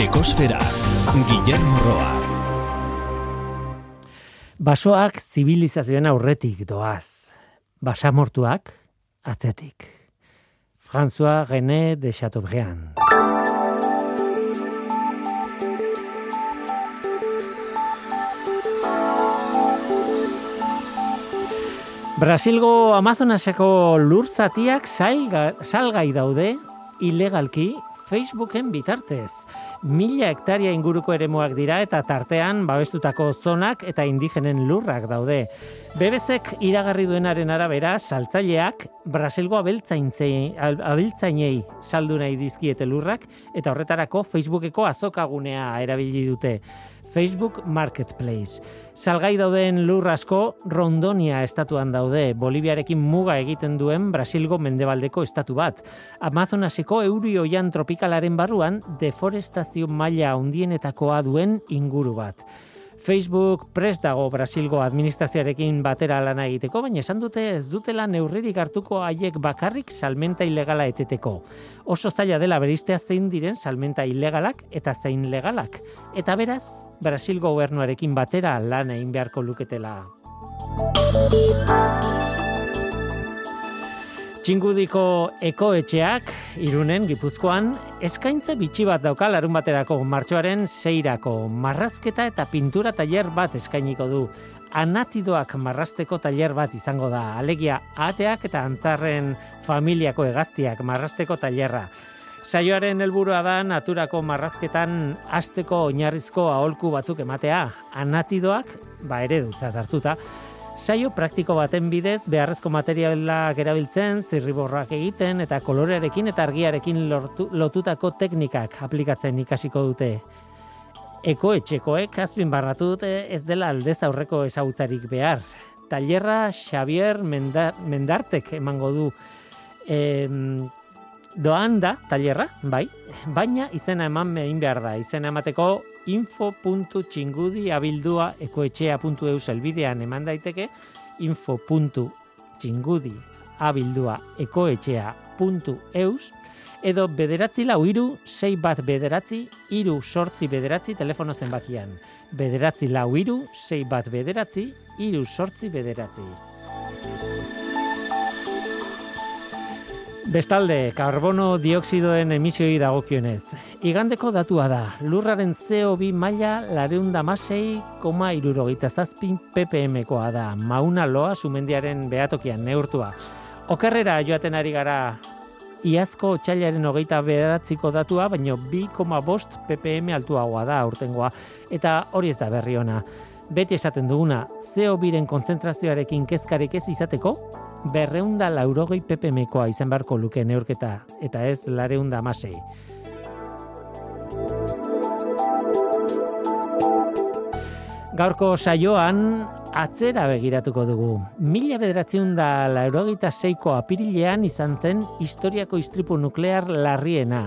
Ekosfera, Guillermo Roa. Basoak zibilizazioen aurretik doaz. Basamortuak atzetik. François René de Chateaubriand. Brasilgo Amazonaseko lur zatiak salga, salgai daude ilegalki Facebooken bitartez. Mila hektaria inguruko eremuak dira eta tartean babestutako zonak eta indigenen lurrak daude. Bebezek iragarri duenaren arabera, saltzaileak Brasilgo abeltzaintzei, abeltzainei saldu nahi dizkiete lurrak eta horretarako Facebookeko azokagunea erabili dute. Facebook Marketplace. Salgai dauden lur asko Rondonia estatuan daude, Boliviarekin muga egiten duen Brasilgo mendebaldeko estatu bat. Amazonaseko euri oian tropikalaren barruan deforestazio maila hundienetakoa duen inguru bat. Facebook prest dago Brasilgo administrazioarekin batera lana egiteko, baina esan dute ez dutela neurririk hartuko haiek bakarrik salmenta ilegala eteteko. Oso zaila dela beristea zein diren salmenta ilegalak eta zein legalak. Eta beraz, Brasil gobernuarekin batera lan egin beharko luketela. Txingudiko ekoetxeak, irunen, gipuzkoan, eskaintza bitxi bat dauka larun baterako martxoaren seirako. Marrazketa eta pintura tailer bat eskainiko du. Anatidoak marrasteko tailer bat izango da. Alegia, ateak eta antzarren familiako egaztiak marrasteko tailerra. Saioaren helburua da naturako marrazketan asteko oinarrizko aholku batzuk ematea, anatidoak ba eredutzat hartuta. Saio praktiko baten bidez beharrezko materialak erabiltzen, zirriborrak egiten eta kolorearekin eta argiarekin lortu, lotutako teknikak aplikatzen ikasiko dute. Eko etxekoek azpin barratu dute ez dela aldez aurreko ezagutzarik behar. Tailerra Xavier Mendartek emango du doan da, tailerra, bai, baina izena eman egin behar da. Izena emateko info.txingudi ekoetxea.eu elbidean eman daiteke info.txingudi edo bederatzi lau iru, sei bat bederatzi, iru sortzi bederatzi telefono zenbakian. Bederatzi lau iru, sei bat bederatzi, iru sortzi bederatzi. Bestalde, karbono dioksidoen emisioi dagokionez. Igandeko datua da, lurraren CO2 maila lareunda masei koma irurogeita zazpin ppm-koa da, mauna loa sumendiaren behatokian neurtua. Okerrera joaten ari gara, iazko txailaren hogeita bederatziko datua, baino 2,5 ppm altuagoa da urtengoa, eta hori ez da berri ona. Beti esaten duguna, CO2-ren konzentrazioarekin kezkarik ez izateko, berreunda laurogei ppmkoa izan beharko luke neurketa, eta ez lareunda amasei. Gaurko saioan atzera begiratuko dugu. Mila bederatziun da laurogeita seiko apirilean izan zen historiako istripu nuklear larriena.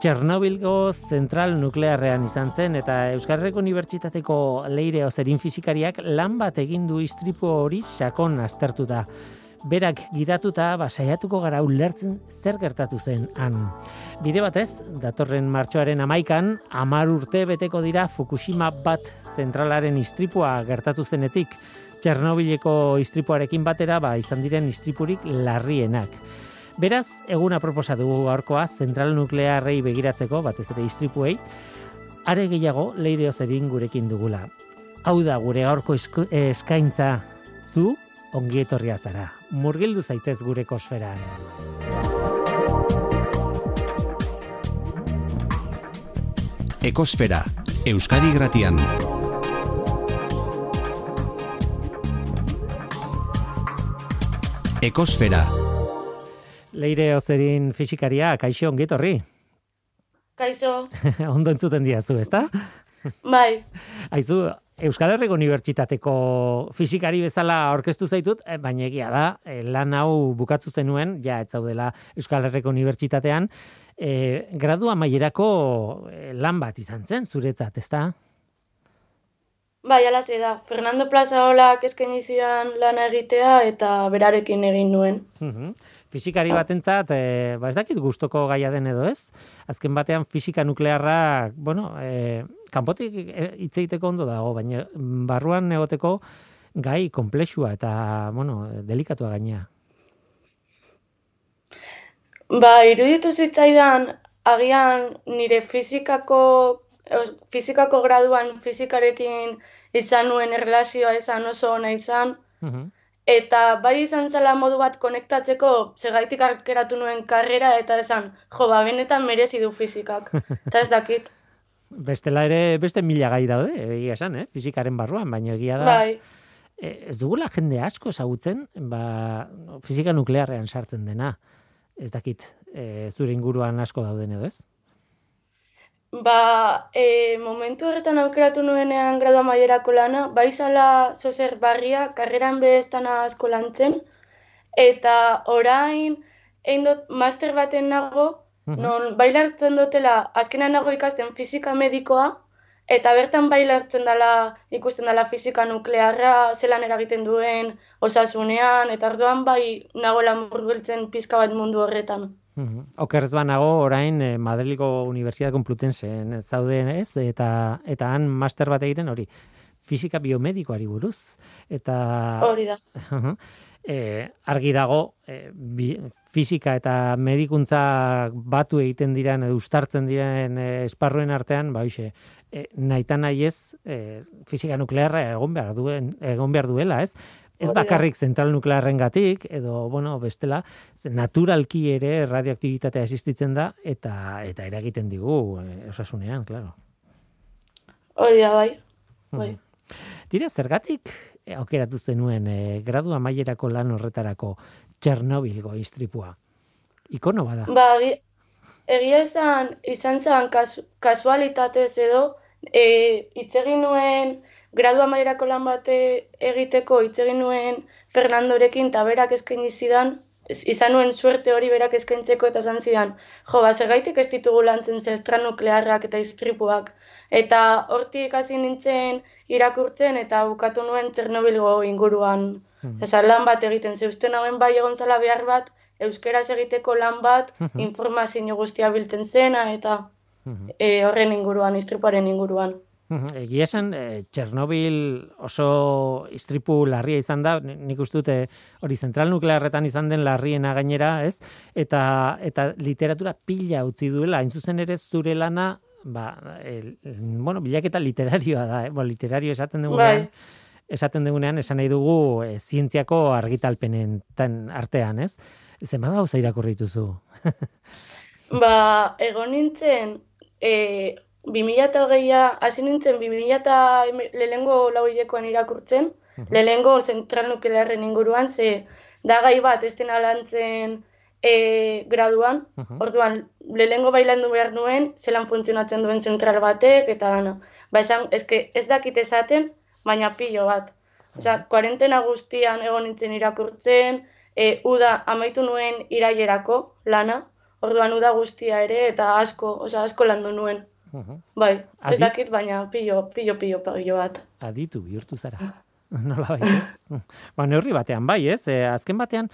Txernobilgo zentral nuklearrean izan zen eta Euskarreko Unibertsitateko leire ozerin fizikariak lan bat egin du istripu hori sakon aztertuta berak gidatuta ba, saiatuko gara ulertzen zer gertatu zen han. Bide batez, datorren martxoaren amaikan, amar urte beteko dira Fukushima bat zentralaren istripua gertatu zenetik, Txernobileko istripuarekin batera ba, izan diren istripurik larrienak. Beraz, eguna proposa dugu gaurkoa zentral nuklearrei begiratzeko, batez ere istripuei, are gehiago leire ozerin gurekin dugula. Hau da gure gaurko eskaintza zu ongietorria zara. Murgildu zaitez gure kosferan. Ekosfera, Euskadi Gratian. Ekosfera. Leire Ozerin fisikaria, kaixo ongietorri. Kaixo. Ondo entzuten diazu, ezta? Bai. Aizu, Euskal Herriko Unibertsitateko fizikari bezala aurkeztu zaitut, eh, baina egia da, eh, lan hau bukatzu zenuen, ja ez zaudela Euskal Herriko Unibertsitatean, e, gradu amaierako lan bat izan zen, zuretzat, ezta? Bai, ala da. Fernando Plaza holak esken izian lan egitea eta berarekin egin nuen. fizikari batentzat, e, ba ez dakit gustoko gaia den edo ez. Azken batean fisika nuklearra, bueno, e, kanpotik e, hitz egiteko ondo dago, baina barruan egoteko gai komplexua eta, bueno, delikatua gainea. Ba, iruditu zitzaidan, agian nire fizikako, fizikako graduan fizikarekin izan nuen erlazioa izan oso ona izan, mhm. Eta bai izan zela modu bat konektatzeko, segaitik arkeratu nuen karrera, eta esan, jo, ba, benetan merezi du fizikak. Eta ez dakit. Bestela ere, beste mila gai daude, egia esan, eh? fizikaren barruan, baina egia da. Bai. E, ez dugula jende asko ezagutzen, ba, fizika nuklearrean sartzen dena. Ez dakit, e, zure inguruan asko dauden edo ez? Ba, e, momentu horretan aukeratu nuenean gradua maierako lana, bai zala zozer barria, karreran behestana asko lantzen, eta orain, egin dut, master baten nago. Non bai lartzen dutela, azkenan nago ikasten fizika medikoa, eta bertan bai lartzen dela, ikusten dela fizika nuklearra, zelan eragiten duen, osasunean, eta orduan bai nagoela murbiltzen pizka bat mundu horretan. Okerrez banago orain eh, Madriliko Universidad Complutense zauden ez? Eta eta han master bat egiten hori fisika biomedikoari buruz. Eta hori da. Eh, argi dago eh, fisika eta medikuntza batu egiten diren edo ustartzen diren eh, esparruen artean ba hoize eh, naita nahi ez eh, fisika nuklearra egon behar duen egon behar duela ez Ez bakarrik zentral nuklearren gatik, edo, bueno, bestela, naturalki ere radioaktibitatea existitzen da, eta eta eragiten digu, eh, osasunean, klaro. Hori bai. bai. Tira, zergatik aukeratu zenuen eh, gradu amaierako lan horretarako Txernobilgo istripua? Ikono bada? Ba, egia esan, izan zen kasualitatez edo, eh, itzegin nuen gradu amaierako lan bate egiteko hitz egin nuen Fernandorekin eta berak eskaini zidan, izan nuen suerte hori berak eskaintzeko eta esan zidan, jo, ba, segaitik ez ditugu lantzen zeltra nuklearrak eta iztripuak. Eta hortik hasi nintzen irakurtzen eta bukatu nuen Txernobilgo inguruan. Hmm. lan bat egiten, zeusten hauen bai egon zala behar bat, euskeraz egiteko lan bat, hmm. informazio guztia biltzen zena eta hmm. e, horren inguruan, istripuaren inguruan. Egia esan, e, Txernobil oso istripu larria izan da, nik uste dute hori zentral nuklearretan izan den larriena gainera, ez? Eta, eta literatura pila utzi duela, hain zuzen ere zure lana, ba, el, bueno, bilaketa literarioa da, eh? Bo, literario esaten dugunean, bai. esaten dugunean, esan nahi dugu e, zientziako argitalpenen artean, ez? Zer gauza irakurri duzu? ba, egon nintzen, e, 2008a, hasi nintzen 2000 lehengo lau hilekoan irakurtzen, uh lehengo zentral nuklearren inguruan, ze da gai bat ez dena lantzen e, graduan, orduan lehengo bailandu behar nuen, zelan funtzionatzen duen zentral batek, eta dana. Ba esan, eske, ez dakit esaten, baina pilo bat. Osea, kuarentena guztian egon nintzen irakurtzen, e, uda amaitu nuen irailerako lana, orduan uda guztia ere, eta asko, osea, asko landu nuen. Bai, ez dakit, baina pillo, pillo, pillo, pillo bat. Aditu bihurtu zara. Nola bai, ba, neurri batean, bai, ez? E, azken batean,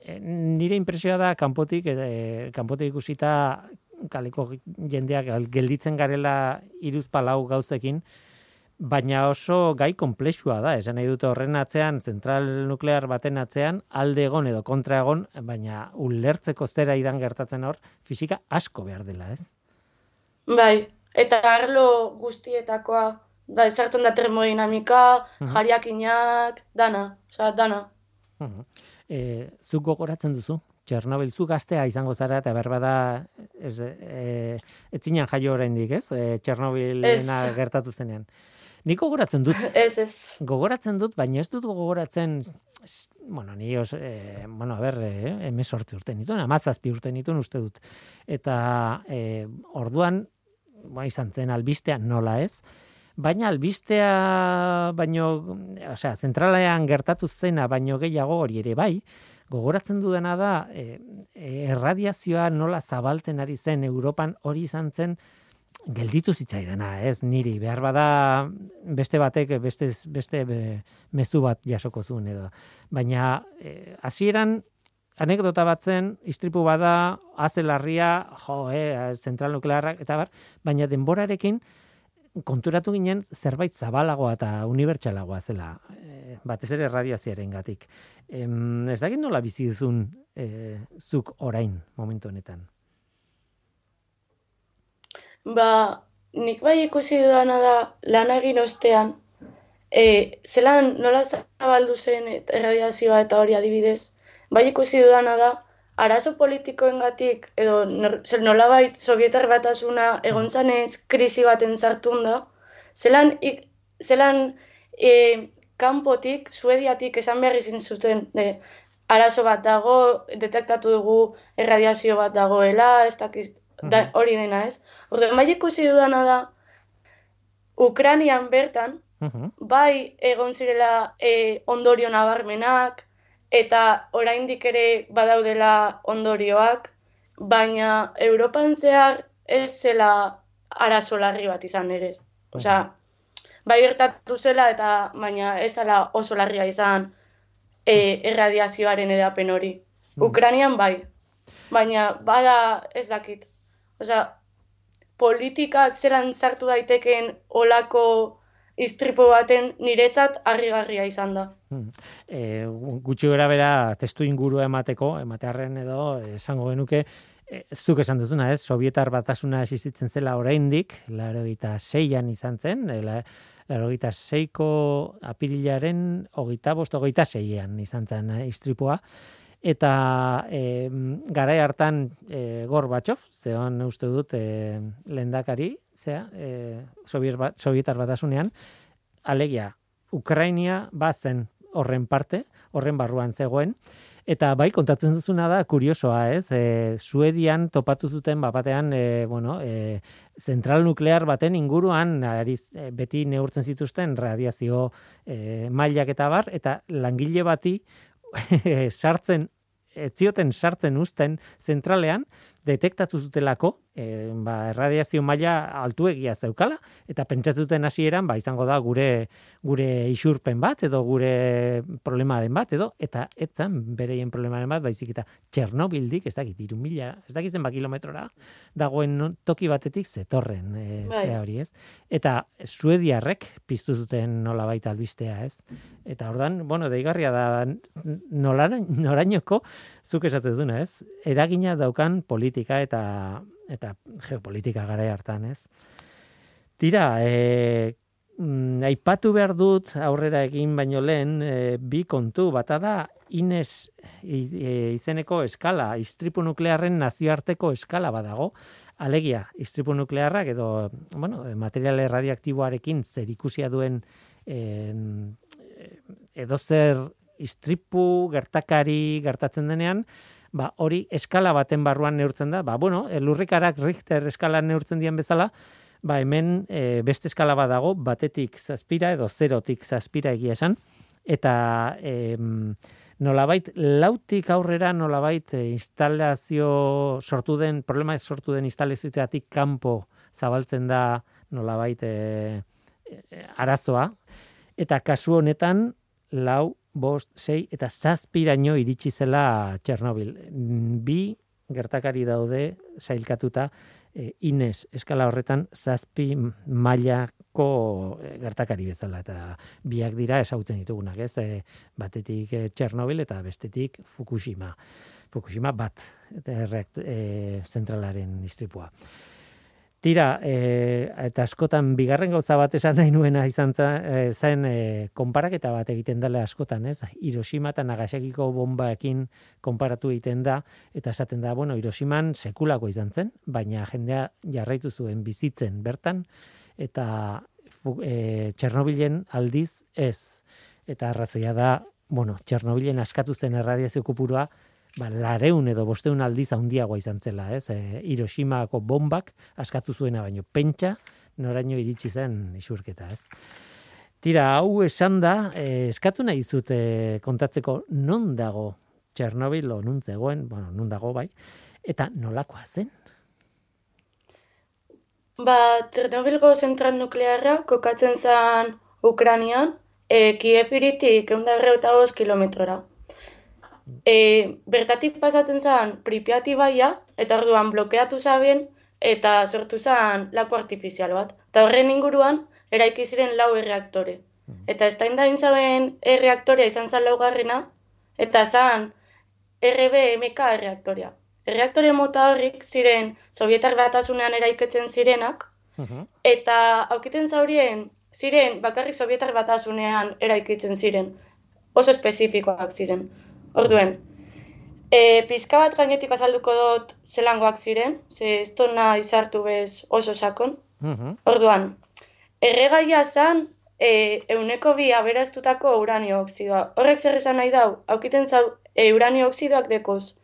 e, nire impresioa da, kanpotik, e, kanpotik ikusita, kaleko jendeak gelditzen garela iruz palau gauzekin, baina oso gai komplexua da, esan nahi dute horren atzean, zentral nuklear baten atzean, alde egon edo kontra egon, baina ulertzeko zera idan gertatzen hor, fisika asko behar dela, ez? Bai, eta arlo guztietakoa, da, esartzen da termodinamika, uh -huh. jariakinak, dana, oza, dana. Uh -huh. e, zuk gogoratzen duzu? Txernobil, zu gaztea izango zara, eta berba da, ez, e, ez zinen jaio oraindik, ez? E, Txernobil gertatu zenean. Nik gogoratzen dut. Ez, ez. Gogoratzen dut, baina ez dut gogoratzen, bueno, ni os, e, bueno, a ber, e, emesortzi urte nituen, amazazpi urte nituen uste dut. Eta e, orduan, ba, izan zen albistea nola ez, baina albistea baino, osea, zentralean gertatu zena baino gehiago hori ere bai, gogoratzen dudana da e, e, erradiazioa nola zabaltzen ari zen Europan hori izan zen gelditu zitzaidana, ez? Niri behar bada beste batek beste beste mezu bat jasoko zuen edo. Baina e, anekdota batzen, istripu bada, azelarria, jo, eh, zentral nuklearrak, eta bar, baina denborarekin, konturatu ginen zerbait zabalagoa eta unibertsalagoa zela, e, batez ere radioaziaren gatik. ez dakit nola bizi duzun e, zuk orain momentu honetan? Ba, nik bai ikusi dudana da lan egin ostean, e, zelan nola zabaldu zen erradiazioa eta hori adibidez, bai ikusi dudana da, arazo politikoengatik edo zer nolabait sovietar batasuna egon mm. zanez krisi baten sartun da, zelan, zelan e, kanpotik, suediatik esan behar izin zuten de, arazo bat dago, detektatu dugu erradiazio bat dagoela, ez dakiz, da, mm-hmm. hori dena ez. Orde, bai ikusi dudana da, Ukranian bertan, mm-hmm. bai egon zirela e, ondorio nabarmenak, eta oraindik ere badaudela ondorioak, baina Europan zehar ez zela arazo larri bat izan ere. Osea, bai gertatu zela eta baina ez zela oso larria izan e, erradiazioaren edapen hori. Mm. Ukranian bai, baina bada ez dakit. Osea, politika zelan sartu daitekeen olako istripo baten niretzat harrigarria izan da. E, gutxi gara bera testu inguru emateko, ematearren edo esango genuke, e, zuk esan duzuna ez, sovietar batasuna existitzen zela oraindik, laro gita zeian izan zen, e, laro gita zeiko apirilaren hogeita bost, hogeita zeian izan zen e, istripua, eta e, garai hartan e, gor batxof, zeon uste dut e, lendakari, zea, e, sovietar batasunean, alegia, Ukrainia bazen horren parte, horren barruan zegoen, eta bai, kontatzen duzuna da, kuriosoa, ez, e, Suedian topatu zuten, batean, e, bueno, e, zentral nuklear baten inguruan, ariz, e, beti neurtzen zituzten radiazio e, mailak eta bar, eta langile bati sartzen, ez zioten sartzen usten zentralean, detektatu zutelako, e, ba, erradiazio maila altuegia zeukala, eta pentsatzen hasieran ba, izango da gure gure isurpen bat, edo gure problemaren bat, edo, eta etzan bereien problemaren bat, baizik eta Txernobildik, ez dakit, iru mila, ez dakit zenba kilometrora, dagoen toki batetik zetorren, e, bai. hori ez. Eta suediarrek piztu zuten nola baita albistea, ez. Eta ordan, bueno, deigarria da, norainoko, zuk esatez duna, ez. Eragina daukan politika eta eta geopolitika gara hartan, ez? Tira, e, aipatu behar dut aurrera egin baino lehen e, bi kontu, bata da Ines e, izeneko eskala, istripu nuklearren nazioarteko eskala badago, alegia, istripu nuklearrak edo, bueno, materiale radioaktiboarekin zer ikusia duen e, edo zer istripu gertakari gertatzen denean, ba, hori eskala baten barruan neurtzen da, ba, bueno, lurrikarak Richter eskala neurtzen dien bezala, ba, hemen e, beste eskala bat dago, batetik zazpira edo zerotik zazpira egia esan, eta e, nolabait, lautik aurrera nolabait e, instalazio sortu den, problema sortu den instalazioetik kanpo zabaltzen da nolabait e, e, arazoa, eta kasu honetan lau bost, sei, eta zazpiraino iritsi zela Txernobil. Bi gertakari daude sailkatuta e, Ines eskala horretan zazpi mailako e, gertakari bezala eta biak dira esauten ditugunak, ez? E, batetik Txernobil eta bestetik Fukushima. Fukushima bat eta e, zentralaren istripua. Tira, e, eta askotan bigarren gauza bat esan nahi nuena izan e, zen e, konparaketa bat egiten dela askotan, ez? Hiroshima eta Nagasakiko bombaekin konparatu egiten da, eta esaten da, bueno, Hiroshiman sekulako izan zen, baina jendea jarraitu zuen bizitzen bertan, eta e, Txernobilen aldiz ez. Eta arrazoia da, bueno, Txernobilen askatu zen erradiazio kupurua, ba, lareun edo bosteun aldiz handiagoa izan zela, ez? E, Hiroshimako bombak askatu zuena baino pentsa noraino iritsi zen isurketa, ez? Tira, hau esan da, e, eskatu nahi zute kontatzeko non dago Txernobil o nun zegoen, bueno, nun dago bai, eta nolakoa zen? Ba, Txernobilgo zentral nuklearra kokatzen zen Ukranian, e, Kiev iritik eunda kilometrora. E, bertatik pasatzen zen Pripyati baia, eta orduan blokeatu zaben, eta sortu zen laku artifizial bat. Eta horren inguruan, eraiki ziren lau erreaktore. Eta ez da zaben erreaktorea izan zen laugarrena, eta zen RBMK erreaktorea. Erreaktore mota horrik ziren Sovietar batasunean eraiketzen zirenak, eta aukiten zaurien ziren bakarrik Sovietar batasunean eraikitzen ziren. Oso espezifikoak ziren. Orduen, e, pizka bat gainetik azalduko dut zelangoak ziren, ze ez tona izartu bez oso sakon. Orduan, erregaia zan e, euneko bi aberaztutako uranio oksidoa. Horrek zer esan nahi dau, aukiten zau e, uranio oksidoak dekoz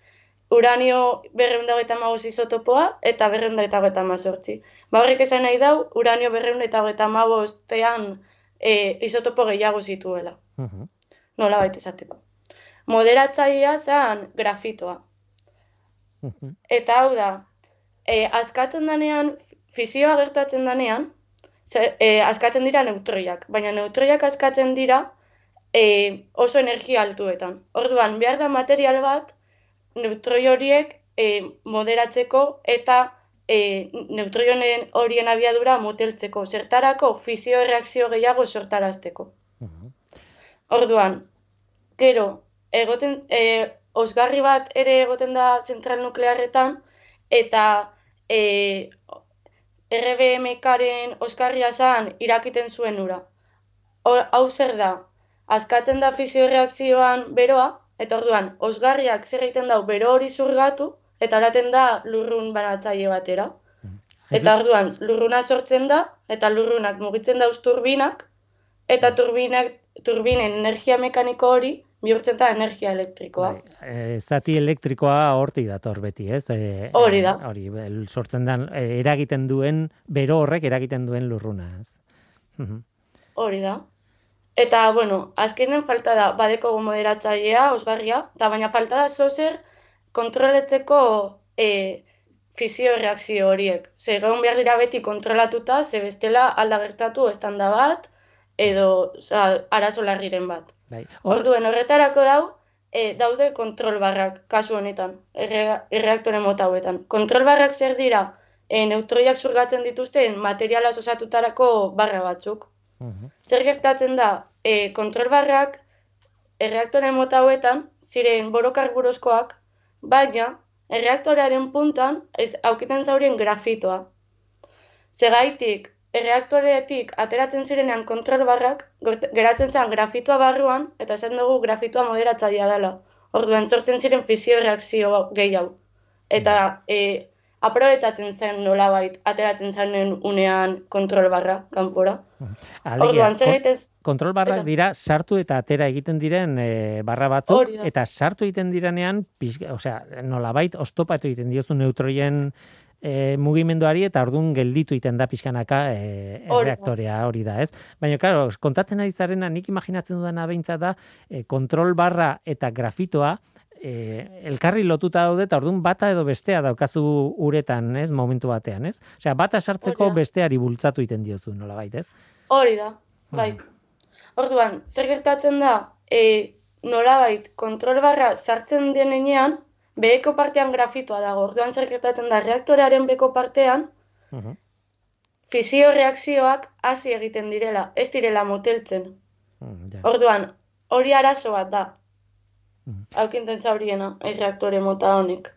uranio berreunda eta magos isotopoa eta berreunda eta geta mazortzi. Ba horrek esan nahi dau, uranio berreunda eta geta tean e, isotopo gehiago zituela. Uh Nola baita esateko. Moderatzaia zen grafitoa. Eta hau da, e, azkatzen danean, fizioa gertatzen danean, e, azkatzen dira neutroiak, baina neutroiak azkatzen dira e, oso energia altuetan. Orduan, behar da material bat, neutroi horiek e, moderatzeko eta e, neutroi horien abiadura moteltzeko. Zertarako fizio reakzio gehiago sortarazteko. Orduan, gero, egoten, e, osgarri bat ere egoten da zentral nuklearretan, eta e, RBMKaren osgarria zan irakiten zuen ura. Hau zer da, askatzen da fizio reakzioan beroa, Eta orduan, osgarriak zer egiten dau bero hori zurgatu, eta araten da lurrun banatzaile batera. Eta orduan, lurruna sortzen da, eta lurrunak mugitzen dauz turbinak, eta turbinak, turbinen energia mekaniko hori bihurtzen da energia elektrikoa. E, zati elektrikoa horti dator beti, ez? E, hori da. Hori, sortzen da, eragiten duen, bero horrek eragiten duen lurruna, ez? Hori da. Eta, bueno, azkenen falta da badeko moderatzailea, osgarria, eta baina falta da zozer kontroletzeko e, fizio reakzio horiek. Ze egon behar dira beti kontrolatuta, ze bestela alda gertatu estanda bat, edo oza, arazo larriren bat. Bai. Orduen horretarako dau, e, daude kontrol barrak, kasu honetan, erreaktore mota hauetan. Kontrol barrak zer dira, e, neutroiak zurgatzen dituzten materiala osatutarako barra batzuk. Zer gertatzen da, e, kontrolbarrak erreaktore mota hauetan ziren borokarburuzkoak, baina erreaktorearen puntan ez aukiten zaurien grafitoa. Zegaitik, erreaktoreetik ateratzen zirenean kontrolbarrak geratzen zen grafitoa barruan eta esan dugu grafitoa moderatzailea dela. Orduan sortzen ziren fizio reakzio gehiago. Eta e, aprobetsatzen zen nolabait ateratzen zenen unean kontrol barra kanpora. Alegia, kontrol barra dira sartu eta atera egiten diren e, barra batzuk eta sartu egiten direnean, osea, nolabait ostopatu egiten diozu neutroien e, mugimenduari eta ordun gelditu egiten da pixkanaka e, reaktorea hori da, ez? Baina, claro, kontatzen ari zarena, nik imaginatzen dudana behintzat da, e, kontrol barra eta grafitoa, e, elkarri lotuta daude eta ordun bata edo bestea daukazu uretan, ez, momentu batean, ez? Osea, bata sartzeko besteari bultzatu egiten diozu, nolabait, ez? Hori da. Bai. Orduan, zer gertatzen da? E, nolabait kontrol barra sartzen denean, beheko partean grafitoa dago. Orduan zer gertatzen da reaktorearen beko partean? Uh Fizio reakzioak hasi egiten direla, ez direla moteltzen. Mm, Orduan, hori arazo bat da. Haukinten zauriena, erreaktore mota honek.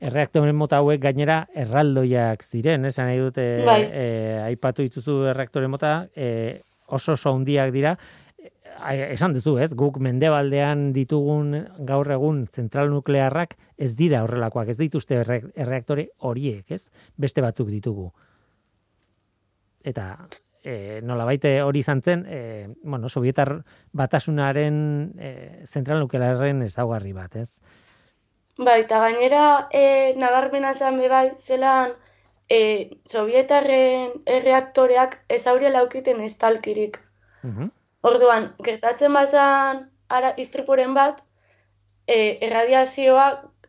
Erreaktore mota hauek gainera erraldoiak ziren, esan nahi dute bai. e, aipatu dituzu erreaktore mota, e, oso oso handiak dira, esan duzu, ez? Guk mendebaldean ditugun gaur egun zentral nuklearrak ez dira horrelakoak, ez dituzte erreaktore horiek, ez? Beste batzuk ditugu. Eta e, nola baite hori izan zen, e, bueno, sovietar batasunaren e, zentral nuklearren ezaugarri bat, ez? Bai, eta gainera e, nabarmena zen bai, zelan e, sovietarren erreaktoreak ez aurre laukiten ez talkirik. Orduan, gertatzen bazan ara, istripuren bat, e, erradiazioa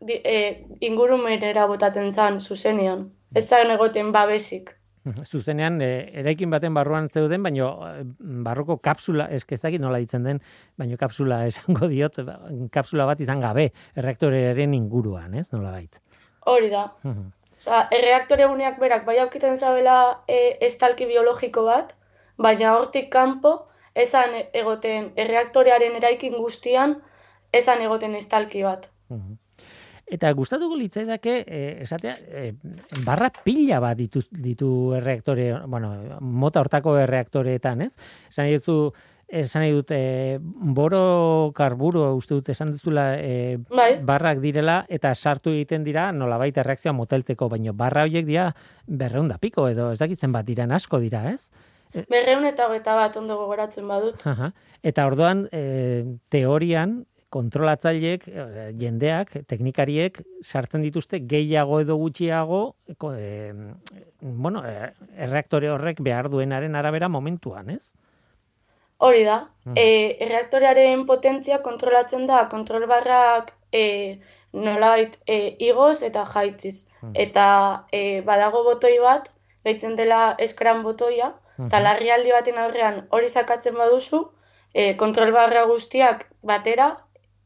e, ingurumenera botatzen zen zuzenean. Ez zaren egoten babesik Zuzenean, e, eraikin baten barruan zeuden, baino e, barroko kapsula, ez ez dakit nola ditzen den, baino kapsula esango diot, ba, kapsula bat izan gabe, erreaktorearen inguruan, ez, nola bait. Hori da. Osa, erreaktore guneak berak, bai aukiten zabela e, estalki biologiko bat, baina hortik kanpo, esan egoten erreaktorearen eraikin guztian, esan egoten estalki bat. Eta gustatuko litzaidake eh, esatea eh, barra pila bat ditu, ditu erreaktore, bueno, mota hortako erreaktoreetan, ez? Esan dituzu esan dut eh, boro karburo uste dut esan duzula eh, Bai. barrak direla eta sartu egiten dira nolabait erreakzioa moteltzeko, baino barra horiek dira berreun da piko edo ez dakitzen bat diran asko dira, ez? Berreun eta hogeita bat ondo gogoratzen badut. Aha. Eta orduan, e, teorian, kontrolatzaileek, eh, jendeak, teknikariek, sartzen dituzte gehiago edo gutxiago, ko, e, bueno, erreaktore horrek behar duenaren arabera momentuan, ez? Hori da. Mm. E, erreaktorearen potentzia kontrolatzen da kontrolbarrak e, nolabait e, igoz eta jaitziz. Mm. Eta e, badago botoi bat, gaitzen dela eskran botoia, eta Mhm. larrialdi baten aurrean hori sakatzen baduzu, e, kontrolbarra guztiak batera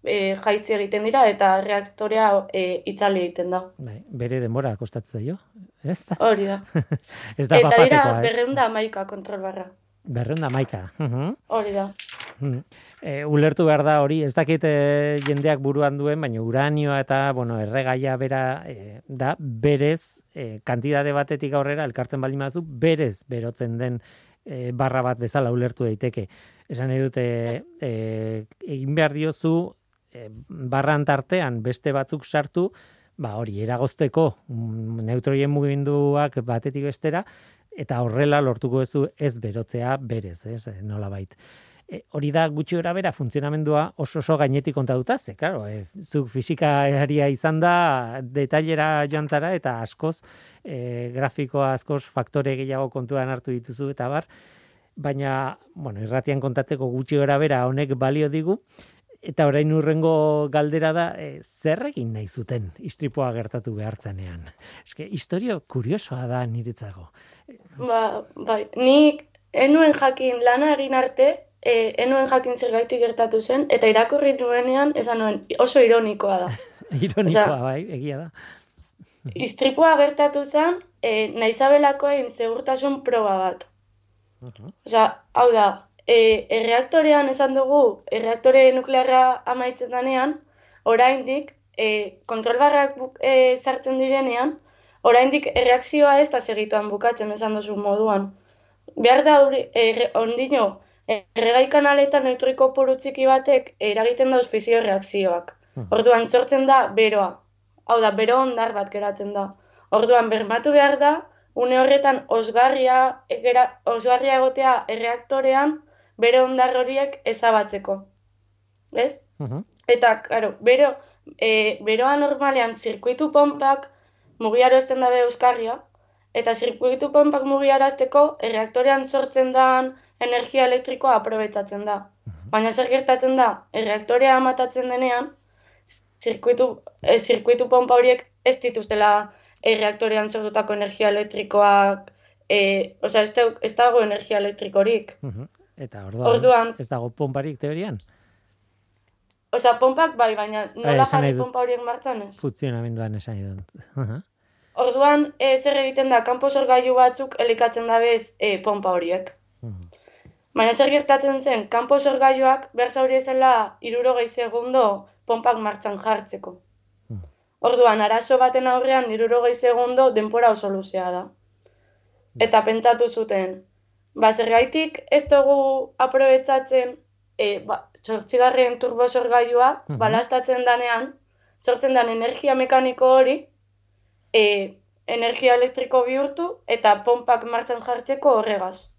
e, jaitzi egiten dira eta reaktorea e, itzali egiten da. Bai, bere denbora kostatzen zaio, ez? Hori da. Ez da eta dira berreunda amaika kontrolbarra. Berreunda maika. Hori da. E, ulertu behar da hori, ez dakit e, jendeak buruan duen, baina uranioa eta bueno, erregaia bera e, da berez, e, kantitate batetik aurrera, elkartzen baldin bazu, berez berotzen den e, barra bat bezala ulertu daiteke. Esan nahi dute, e, egin behar diozu, e, barran tartean beste batzuk sartu, ba hori, eragozteko mm, neutroien mugimenduak batetik bestera, eta horrela lortuko duzu ez berotzea berez, ez, nola bait. E, hori da gutxi gora bera funtzionamendua oso oso gainetik kontatuta, ze, claro, e, zuk fisikaria izan da detailera joan zara eta askoz e, grafikoa askoz faktore gehiago kontuan hartu dituzu eta bar, baina, bueno, irratian kontatzeko gutxi gora bera honek balio digu, eta orain urrengo galdera da, e, zer egin nahi zuten istripoa gertatu behartzenean. Eske, historio kuriosoa da niretzako. Ba, bai, nik enuen jakin lana egin arte, e, enuen jakin zergaitik gertatu zen, eta irakurri nuenean, esan nuen, oso ironikoa da. Ironikoa, Osea, bai, egia da. Istripua gertatu zen, e, naizabelakoen segurtasun proba bat. Osea, hau da, e, erreaktorean esan dugu, erreaktore nuklearra amaitzen denean, oraindik, e, kontrolbarrak buk- e, sartzen direnean, oraindik erreakzioa ez da segituan bukatzen esan duzu moduan. Behar da, hori, erre, ondino, erregai kanaletan neutriko poru txiki batek eragiten dauz fisio reakzioak. Mhm. Orduan sortzen da beroa. Hau da, bero ondar bat geratzen da. Orduan bermatu behar da, une horretan osgarria, egera, osgarria egotea erreaktorean bere ondar horiek ezabatzeko. Ez? Mhm. Eta, karo, bero, e, beroa normalean zirkuitu pompak mugiarazten dabe euskarria, eta zirkuitu pompak mugiarazteko erreaktorean sortzen dan energia elektrikoa aprobetsatzen da. Baina zer gertatzen da, erreaktorea amatatzen denean, zirkuitu, e, zirkuitu pompa horiek ez dituztela erreaktorean sortutako energia elektrikoak, e, osea, ez, dau- ez dago energia elektrikorik. Eta orduan, Orduan- ez dago pomparik teorian, Osea, pompak bai, baina nola esan nahi jarri pompa horiek martxan ez? funtzionamenduan esan dut. Aha. Orduan, e, zer egiten da, kanpo sorgailu batzuk elikatzen dabez e, pompa horiek. Baina zer gertatzen zen, kanpo sorgailuak behar zauri ezela irurogei segundo pompak martxan jartzeko. Hmm. Orduan, arazo baten aurrean irurogei segundo denpora oso luzea da. Eta pentsatu zuten, ba zergaitik ez dugu aprobetsatzen e, ba, sortzigarren turbosorgailua Mhm. balastatzen danean, sortzen den energia mekaniko hori, e, energia elektriko bihurtu eta pompak martxan jartzeko horregaz.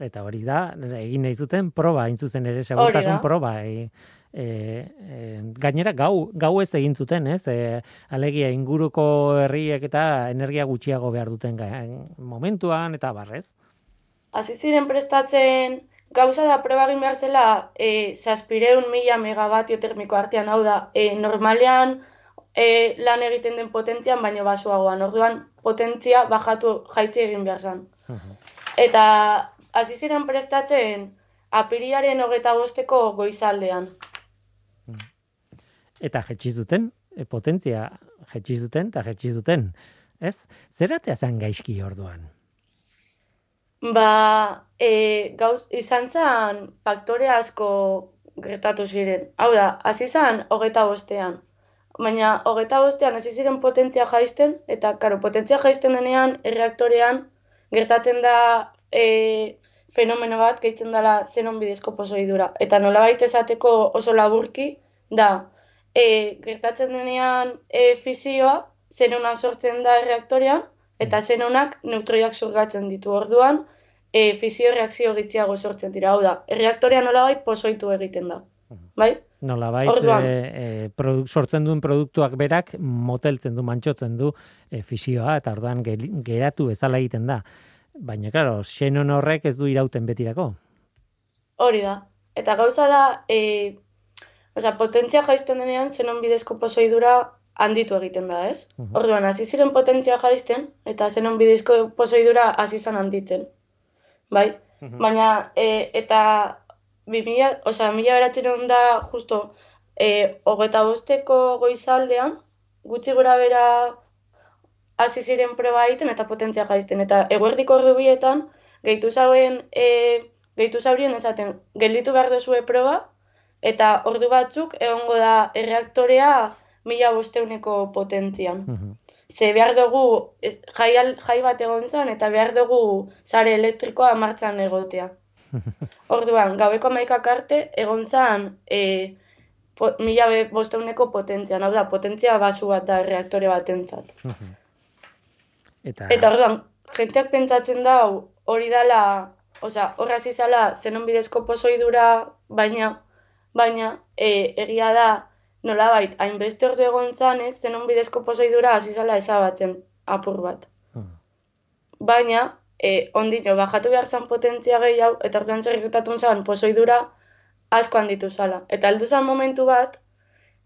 Eta hori da, egin nahi zuten proba, hain zuzen ere, segurtasun proba. E, e, e, gainera, gau, gau ez egin zuten, ez? E, alegia, inguruko herriek eta energia gutxiago behar duten ga- momentuan, eta barrez. Hasi ziren prestatzen gauza da proba egin behar zela e, zazpireun mila megabatio termiko artean, hau da, e, normalean e, lan egiten den potentzian, baino basuagoan. Orduan, potentzia bajatu jaitsi egin behar zen. Eta hasi ziren prestatzen apiriaren hogeta bosteko goizaldean. Eta jetxiz duten, e, potentzia jetxiz duten eta jetxiz duten. Ez? Zeratea zen gaizki orduan? Ba, e, gauz, izan zen faktore asko gertatu ziren. Hau da, hasi zen hogeta bostean. Baina hogeta bostean hasi ziren potentzia jaisten, eta karo, potentzia jaisten denean, erreaktorean, gertatzen da e, fenomeno bat, gehitzen dela zenon bidezko pozoidura. Eta nola baita esateko oso laburki, da, e, gertatzen denean e, fizioa, zenona sortzen da reaktorean, eta zenonak neutroiak zurgatzen ditu orduan, e, fizio reakzio gitziago sortzen dira. Hau da, reaktorea nolabait pozoitu egiten da. Bai? Nolabait e, e, sortzen duen produktuak berak moteltzen du, mantxotzen du e, fisioa, eta orduan geratu bezala egiten da. Baina, klaro, xenon horrek ez du irauten betirako. Hori da. Eta gauza da, e, oza, potentzia jaizten denean, xenon bidezko pozoidura handitu egiten da, ez? Uh -huh. Orduan, hasi ziren potentzia jaizten, eta xenon bidezko pozoidura hasi zan handitzen. Bai? Baina, e, eta bimila, oza, mila beratzen da, justo, e, hogeta bosteko goizaldean, gutxi gura bera hasi ziren proba egiten eta potentzia jaizten. Eta eguerdiko ordu gehitu zauen, e, gehitu zaurien esaten, gelditu behar duzue proba, eta ordu batzuk egongo da erreaktorea mila bosteuneko potentzian. Mm Ze behar dugu, ez, jai, jai bat egon zen, eta behar dugu zare elektrikoa martxan egotea. Orduan, gabeko maikak arte, egon zen e, po, mila bosteuneko potentzian. Hau da, potentzia basu bat da reaktore bat entzat. Eta, eta orduan, jenteak pentsatzen da hori dala, osea, horra zizala zenon bidezko pozoidura, baina, baina, e, egia da, nolabait, hainbeste ordu egon zanez, zenon bidezko pozoidura azizala ezabatzen apur bat. Hmm. Baina, e, ondino, bajatu behar zan potentzia gehiago, eta orduan zer zan pozoidura asko handitu zala. Eta aldu zan momentu bat,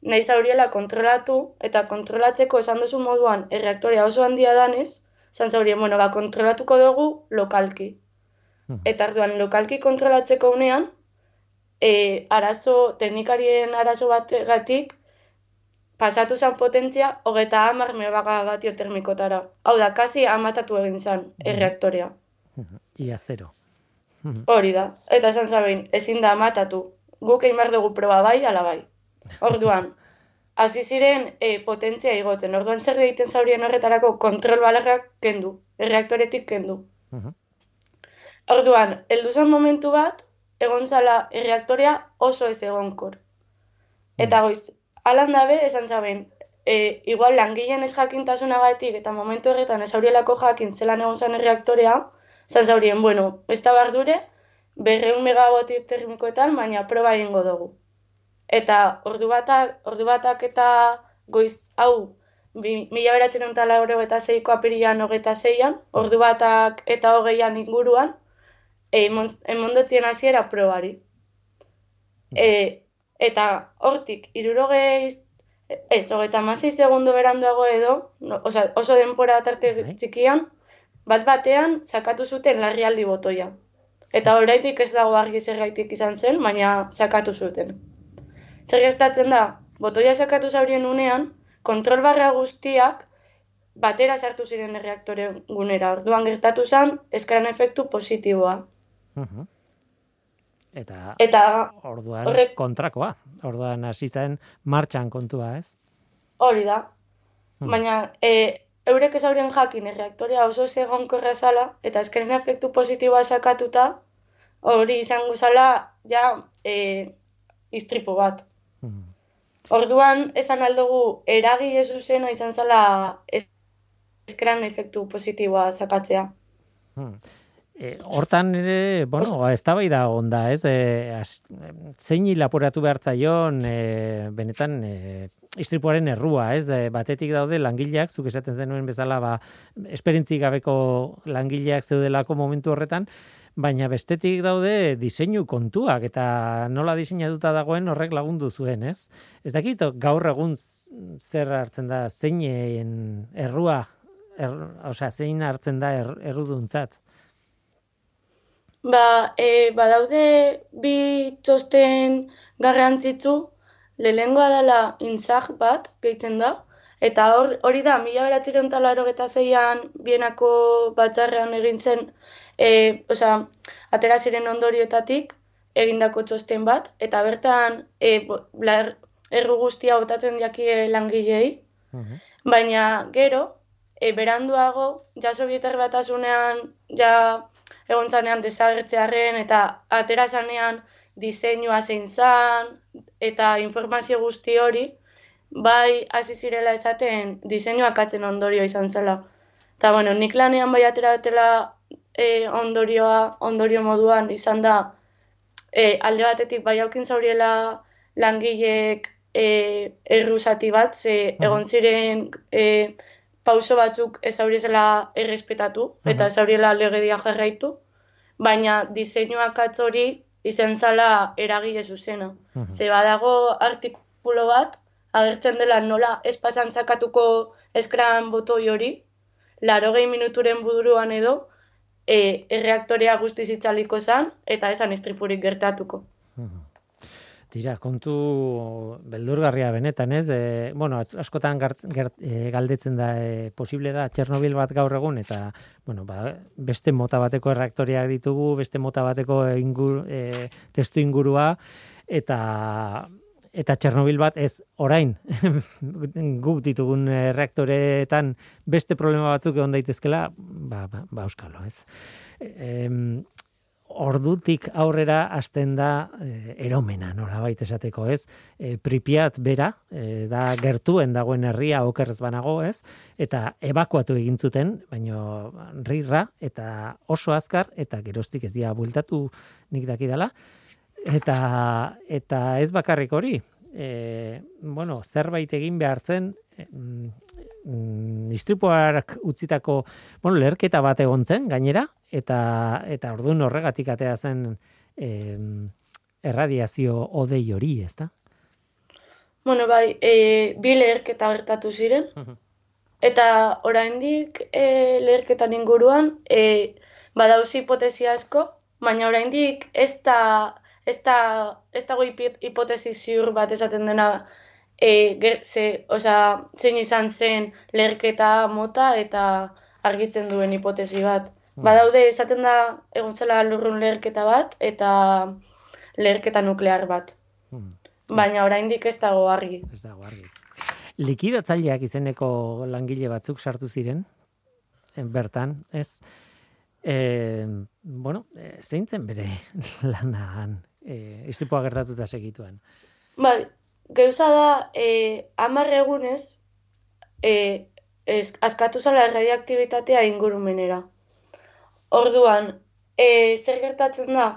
nahi zauriela kontrolatu, eta kontrolatzeko esan duzu moduan, erreaktoria oso handia danez, zan zaurien, bueno, ba, kontrolatuko dugu lokalki. Hmm. Eta arduan, lokalki kontrolatzeko unean, e, arazo, teknikarien arazo bat gatik, pasatu zen potentzia, hogeta hamar megaga batio termikotara. Hau da, kasi amatatu egin zen, hmm. erreaktorea. Hmm. Ia zero. Hori da. Eta esan zabein, ezin da amatatu. Guk egin behar dugu proba bai, ala bai. Orduan, hasi ziren e, potentzia igotzen. Orduan zer egiten zaurien horretarako kontrol balarrak kendu, erreaktoretik kendu. Uh Orduan, heldu momentu bat, egon zala erreaktorea oso ez egonkor. Eta goiz, alan dabe, esan zaben, e, igual langileen ez jakintasunagatik eta momentu horretan ez aurielako jakin zelan egon zan erreaktorea, zan zaurien, bueno, ez da bardure, berreun megabotik termikoetan, baina proba egingo dugu. Eta ordu batak, ordu batak eta goiz, hau, mila beratzen eta lauro eta zeiko apirian hogeta zeian, ordu batak eta hogeian inguruan, emondotzien hasiera probari. E, eta hortik, irurogeiz, ez, hogeita mazei segundo beranduago edo, no, oza, oso denpora tarte bai. txikian, bat batean sakatu zuten larrialdi botoia. Eta horreitik ez dago argi zergaitik izan zen, baina sakatu zuten. Zer gertatzen da, botoia sakatu zaurien unean, kontrol barra guztiak batera sartu ziren erreaktore gunera. Orduan gertatu zen, eskaran efektu positiboa. Eta, Eta orduan kontrakoa. Orduan hasi zen martxan kontua, ez? Hori da. Baina, e, eurek ez aurien jakin erreaktorea oso korra zala, eta eskaren efektu positiboa sakatuta, hori izango zala, ja, e, istripo bat. Orduan, esan aldugu, eragi ez zuzena izan zala eskeran efektu positiboa sakatzea. Hmm. E, hortan ere, bueno, ez da bai da onda, ez? E, zein lapuratu behar zaion, e, benetan, e, istripuaren errua, ez? E, batetik daude langileak, zuk esaten zenuen bezala, ba, esperintzik gabeko langileak zeudelako momentu horretan, baina bestetik daude diseinu kontuak eta nola diseinatuta dagoen horrek lagundu zuen, ez? Ez dakit gaur egun zer hartzen da zeinen errua, er, osea, zein hartzen da er, erruduntzat? Ba, e, badaude bi txosten garrantzitsu, lehengoa dela inzag bat, gehitzen da, eta hori da, mila beratziron talaro eta zeian bienako batzarrean egin zen e, osea, atera ziren ondorioetatik egindako txosten bat, eta bertan e, blar, erru guztia botatzen jakie langilei, baina gero, e, beranduago, ja sovietar batasunean, ja egon zanean desagertzearen, eta atera zanean diseinua zein zan, eta informazio guzti hori, bai hasi zirela esaten diseinuak atzen ondorio izan zela. Eta, bueno, nik lanean bai atera e, ondorioa, ondorio moduan izan da e, alde batetik bai haukin zauriela langileek e, errusati bat, ze egon ziren e, pauso batzuk ez zela errespetatu eta ez auriela legedia jarraitu, baina diseinuak atzori izan zala eragile zuzena. Ze badago artikulo bat, agertzen dela nola ez pasan zakatuko eskran botoi hori, laro minuturen buduruan edo, e, erreaktorea guztiz itxaliko zan, eta esan istripurik gertatuko. Tira, kontu beldurgarria benetan, ez? E, bueno, askotan gart, e, galdetzen da e, posible da Txernobil bat gaur egun eta bueno, ba, beste mota bateko erreaktoreak ditugu, beste mota bateko ingur, e, testu ingurua eta eta Txernobil bat ez orain guk ditugun eh, reaktoretan beste problema batzuk egon daitezkela, ba, ba, ba euskalo, ez. E, ordutik aurrera hasten da e, eromena, nola baita esateko, ez? E, pripiat bera, e, da gertuen dagoen herria okerrez banago, ez? Eta ebakuatu egin zuten, baino rirra, eta oso azkar, eta gerostik ez dira bultatu nik dakidala, eta eta ez bakarrik hori. E, bueno, zerbait egin behartzen mm, mm, istripuak utzitako, bueno, lerketa bat egontzen gainera eta eta ordun horregatik atea zen e, erradiazio odei hori, ezta? Bueno, bai, e, bi leherketa gertatu ziren. Eta oraindik e, leherketan inguruan e, badauzi hipotezia asko, baina oraindik ez da ez da, ez dago hipotesi ziur bat esaten dena e, ger, ze, oza, zein izan zen lerketa mota eta argitzen duen hipotesi bat. Hmm. Badaude esaten da egon zela lurrun lerketa bat eta lerketa nuklear bat. Hmm. Baina oraindik ez dago argi. Ez dago argi. Likidatzaileak izeneko langile batzuk sartu ziren, bertan, ez? E, bueno, e, zeintzen bere lanahan e, istripua gertatuta segituen. Bai, gauza da, e, amar egunez, e, ez, askatu zala radioaktibitatea ingurumenera. Orduan, e, zer gertatzen da,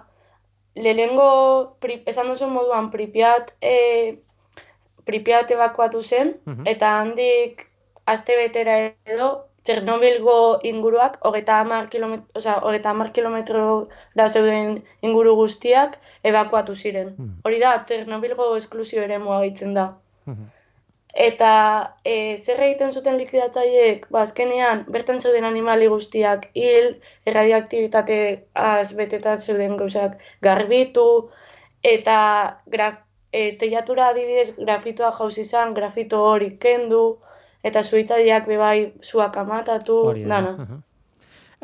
lehengo, esan duzu moduan, pripiat, e, pripiat evakuatu zen, eta handik aste betera edo, Txernobilgo inguruak, hogeta hamar kilometro, hogeta hamar kilometro da zeuden inguru guztiak evakuatu ziren. Hmm. Hori da, Txernobilgo esklusio ere muagitzen da. Hmm. Eta e, zer egiten zuten likidatzaiek, ba, azkenean, bertan zeuden animali guztiak hil, erradioaktibitate azbetetan zeuden gauzak garbitu, eta gra, e, teiatura adibidez grafitoa jauz izan, grafito hori kendu, eta suitzadiak bebai zuak amatatu, dana.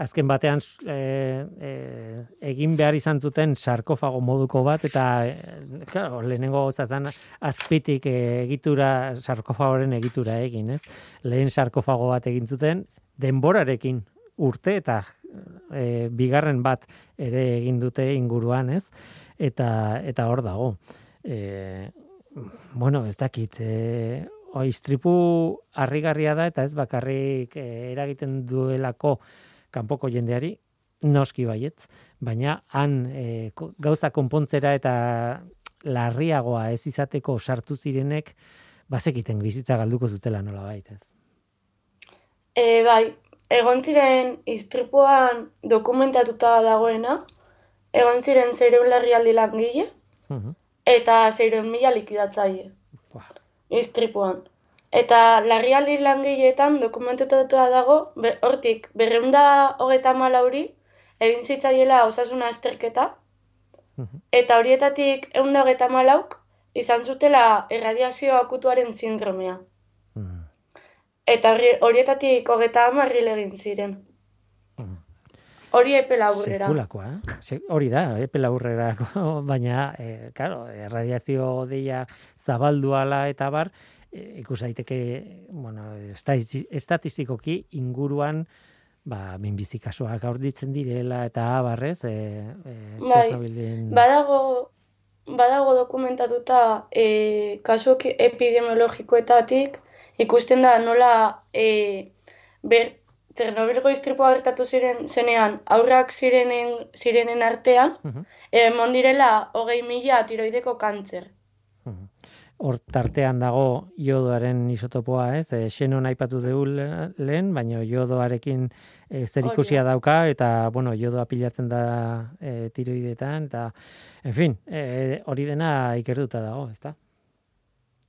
Azken batean e, e, egin behar izan zuten sarkofago moduko bat, eta e, claro, lehenengo zaten azpitik egitura, sarkofagoren egitura egin, ez? Lehen sarkofago bat egin zuten, denborarekin urte eta e, bigarren bat ere egin dute inguruan, ez? Eta, eta hor dago. E, bueno, ez dakit, e, oiztripu harrigarria da eta ez bakarrik eh, eragiten duelako kanpoko jendeari noski baiet, baina han eh, gauza konpontzera eta larriagoa ez izateko sartu zirenek bazekiten bizitza galduko zutela nola baita ez. E, bai, egon ziren istripuan dokumentatuta dagoena, egon ziren zeireun larrialdi langile, Mhm. eta zeireun mila likidatzaile Buah. Istripuan. Eta larrialdi langileetan dokumentatuta dago, hortik, berreunda hogeita malauri, egin zitzaiela osasuna azterketa, Mhm. eta horietatik eunda hogeita malauk, izan zutela erradiazio akutuaren sindromea. Mhm. Eta horietatik hogeita hamarril egin ziren. Hori epe laburrera. Sekulakoa, eh? Hori da, epe laburrerako, baina, e, claro, erradiazio deia zabalduala eta bar, e, ikus daiteke, bueno, estatisti- estatistikoki inguruan, ba, minbizi kasuak aurditzen direla eta abarrez, e, e, Bai, Txernobilen- Badago, badago dokumentatuta e, kasu epidemiologikoetatik ikusten da nola e, ber, Txernobilgo istripua gertatu ziren zenean aurrak zirenen, zirenen artean, Mhm. emon direla hogei mila tiroideko kantzer. Mhm. Hor tartean dago iodoaren isotopoa, ez? E, xenon aipatu dugu le- lehen, baina iodoarekin e, zer Hori ikusia da. dauka, eta, bueno, iodoa pilatzen da e, tiroidetan, eta, en fin, e, hori dena ikertuta dago, ezta?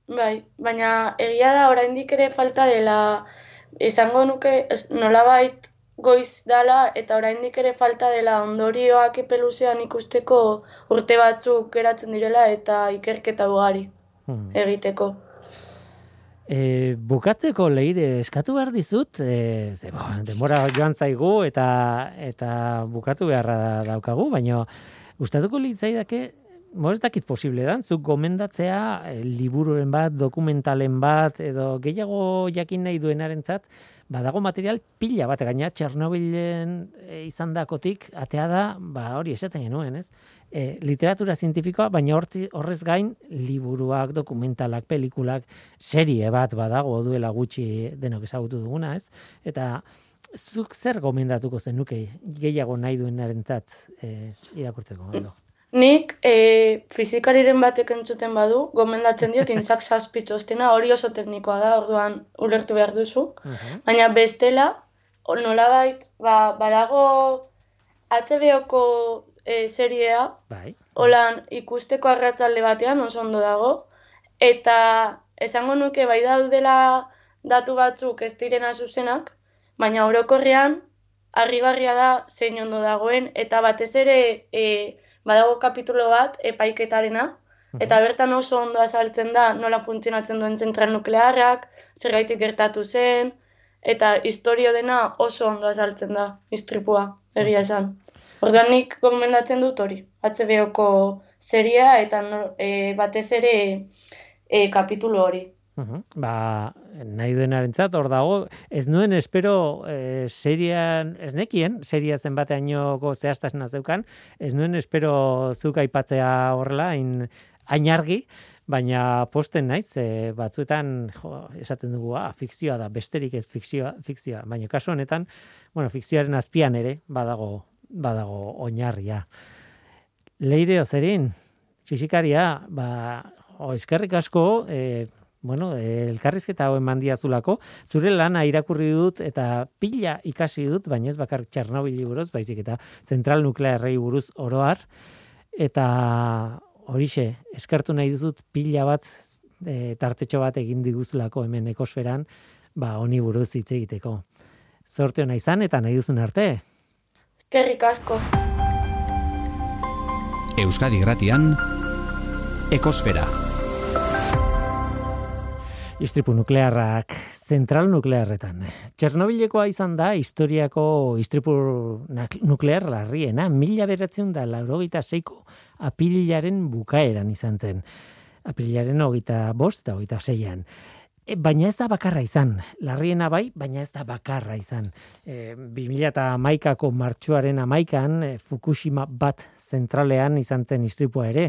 Bai, baina egia da oraindik ere falta dela izango nuke nolabait goiz dala eta oraindik ere falta dela ondorioak epe luzean ikusteko urte batzuk geratzen direla eta ikerketa ugari Mhm. egiteko. E, bukatzeko leire eskatu behar dizut, e, ze, bo, denbora joan zaigu eta eta bukatu beharra daukagu, baina gustatuko litzaidake, mo ez dakit posible dan, zuk gomendatzea e, libururen bat, dokumentalen bat, edo gehiago jakin nahi duenarentzat, badago material pila bat, gaina Txernobilen e, izan dakotik, atea da, ba hori esaten genuen, ez? E, literatura zientifikoa, baina horrez gain liburuak, dokumentalak, pelikulak, serie bat badago duela gutxi denok ezagutu duguna, ez? Eta zuk zer gomendatuko zenuke gehiago nahi duenarentzat e, irakurtzeko edo? Nik e, fizikariren batek entzuten badu, gomendatzen diot inzak zazpi txostena, hori oso teknikoa da, orduan ulertu behar duzu. Mhm. Baina bestela, nolabait, ba, badago HBO-ko e, seriea, Bai. holan ikusteko arratsalde batean oso ondo dago, eta esango nuke bai daudela datu batzuk ez direna zuzenak, baina orokorrean harrigarria da zein ondo dagoen, eta batez ere e, badago kapitulo bat epaiketarena, eta bertan oso ondo azaltzen da nola funtzionatzen duen zentral nuklearrak, zergaitik gertatu zen, eta historio dena oso ondo azaltzen da, istripua, egia esan. Orduan nik gomendatzen dut hori, HBO-ko seria eta no- e, batez ere e, kapitulu hori. Mhm. Ba, nahi duenarentzat hor dago, ez nuen espero e, serian, ez nekien, seria zenbateainoko zehaztasuna zeukan, ez nuen espero zuk aipatzea horrela, hain, hain argi, baina posten naiz, e, batzuetan jo, esaten dugu, ah, fikzioa da, besterik ez fikzioa, fikzioa, baina kasu honetan, bueno, fikzioaren azpian ere badago, badago oinarria. Leire Ozerin, fizikaria, ba, jo, eskerrik asko, e, bueno, elkarrizketa hau eman diazulako, zure lana irakurri dut eta pila ikasi dut, baina ez bakar Txernobili buruz, baizik eta zentral nuklearrei buruz oroar, eta horixe, eskertu nahi dizut pila bat e, tartetxo bat egin diguzulako hemen ekosferan, ba, honi buruz hitz egiteko. Zorte hona izan eta nahi duzun arte. Eskerrik asko. Euskadi Gratian Ekosfera. Istripu nuklearrak, zentral nuklearretan. Txernobilekoa izan da historiako istripu nuklear larriena, mila beratzen da laurogeita seiko apililaren bukaeran izan zen. Apililaren hogeita bost eta hogeita zeian. E, baina ez da bakarra izan, larriena bai, baina ez da bakarra izan. E, 2000 eta amaikako martxuaren amaikan, e, Fukushima bat zentralean izan zen istripua ere,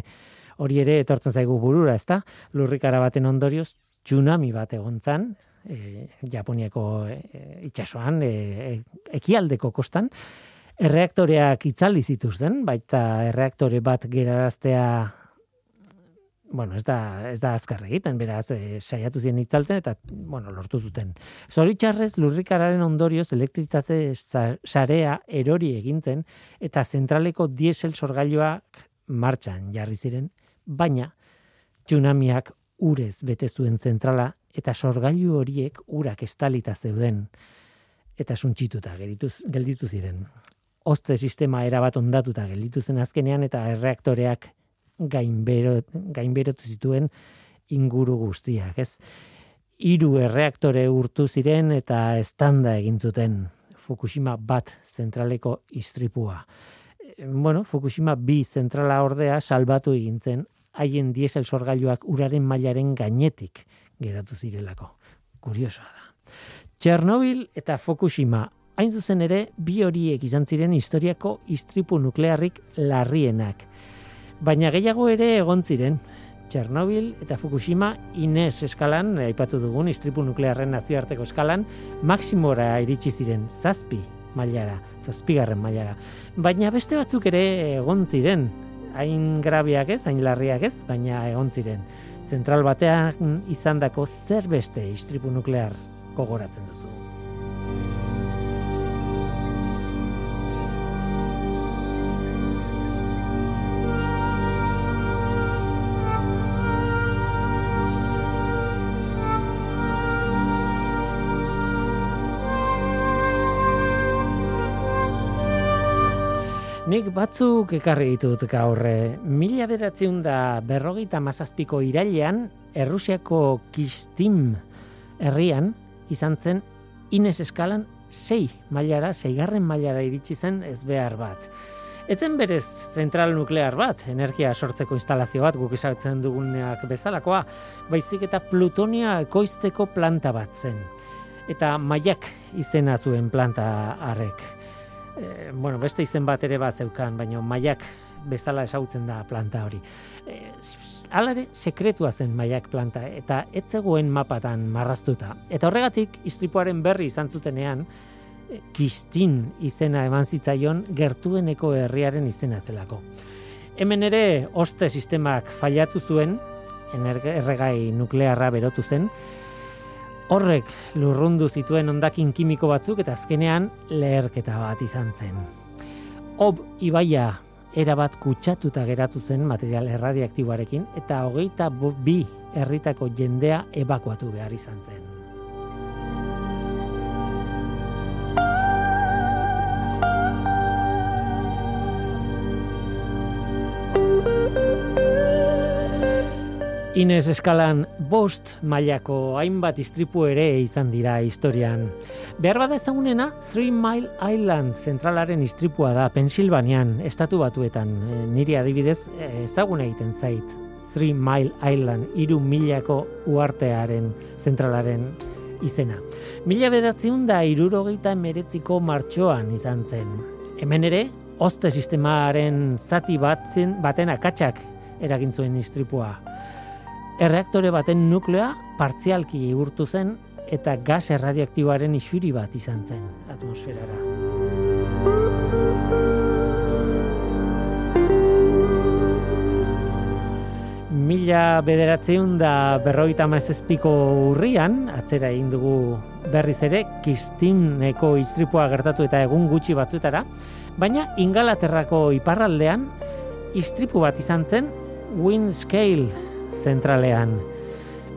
hori ere etortzen zaigu burura, ezta? Lurrikara baten ondorioz tsunami bat egon zen, e, Japoniako e, itsasoan, e, e, ekialdeko kostan, erreaktoreak itzali zituzten, baita erreaktore bat geraraztea bueno, ez da, ez da azkar egiten, beraz, e, saiatu ziren itzalten, eta, bueno, lortu zuten. Zoritxarrez, lurrikararen ondorioz, elektrizitate sarea erori egintzen, eta zentraleko diesel sorgailuak martxan jarri ziren, baina, tsunamiak urez bete zuen zentrala, eta sorgailu horiek urak estalita zeuden, eta suntxituta gelditu ziren. Oste sistema erabat ondatuta gelditu zen azkenean, eta erreaktoreak gainbero, gainberotu zituen inguru guztiak, ez? Hiru erreaktore urtu ziren eta estanda egin zuten Fukushima bat zentraleko istripua. Bueno, Fukushima bi zentrala ordea salbatu egintzen haien diesel sorgailuak uraren mailaren gainetik geratu zirelako. Kuriosoa da. Chernobyl eta Fukushima hain zuzen ere bi horiek izan ziren historiako istripu nuklearrik larrienak baina gehiago ere egon ziren. Chernobyl eta Fukushima Ines eskalan, aipatu dugun istripu nuklearren nazioarteko eskalan, maksimora iritsi ziren zazpi mailara, zazpigarren mailara. Baina beste batzuk ere egon ziren, hain grabiak ez, hain larriak ez, baina egon ziren. Zentral batean izandako zer beste istripu nuklear gogoratzen duzu. Nik batzuk ekarri ditut gaur. Eh, mila beratzen da berrogeita mazazpiko irailean, Errusiako Kistim herrian, izan zen Ines eskalan sei mailara, seigarren mailara iritsi zen ez behar bat. Etzen berez zentral nuklear bat, energia sortzeko instalazio bat, guk izatzen duguneak bezalakoa, baizik eta plutonia ekoizteko planta bat zen. Eta maiak izena zuen planta harrek e, bueno, beste izen bat ere bat zeukan, baina maiak bezala esautzen da planta hori. E, alare, sekretua zen maiak planta, eta etzegoen mapatan marraztuta. Eta horregatik, istripuaren berri izan zutenean, Kistin izena eman zitzaion gertueneko herriaren izena zelako. Hemen ere, oste sistemak fallatu zuen, erregai nuklearra berotu zen, Horrek lurrundu zituen ondakin kimiko batzuk eta azkenean leherketa bat izan zen. Ob ibaia erabat kutsatuta geratu zen material erradiaktiboarekin eta hogeita bi herritako jendea ebakuatu behar izan zen. Ines eskalan bost mailako hainbat istripu ere izan dira historian. Behar bada ezagunena, Three Mile Island zentralaren istripua da, Pensilvanian, estatu batuetan. E, niri adibidez ezaguna egiten zait. Three Mile Island, iru milako uartearen zentralaren izena. Mila bederatziun da irurogeita emeretziko martxoan izan zen. Hemen ere, oste sistemaren zati batzen, baten akatsak eragintzuen istripua. Erreaktore baten nukleoa partzialki igurtu zen eta gas erradioaktiboaren isuri bat izan zen atmosferara. Mila bederatzeun da berroita maezespiko urrian, atzera egin dugu berriz ere, kistineko istripua gertatu eta egun gutxi batzutara, baina ingalaterrako iparraldean, istripu bat izan zen, Windscale zentralean.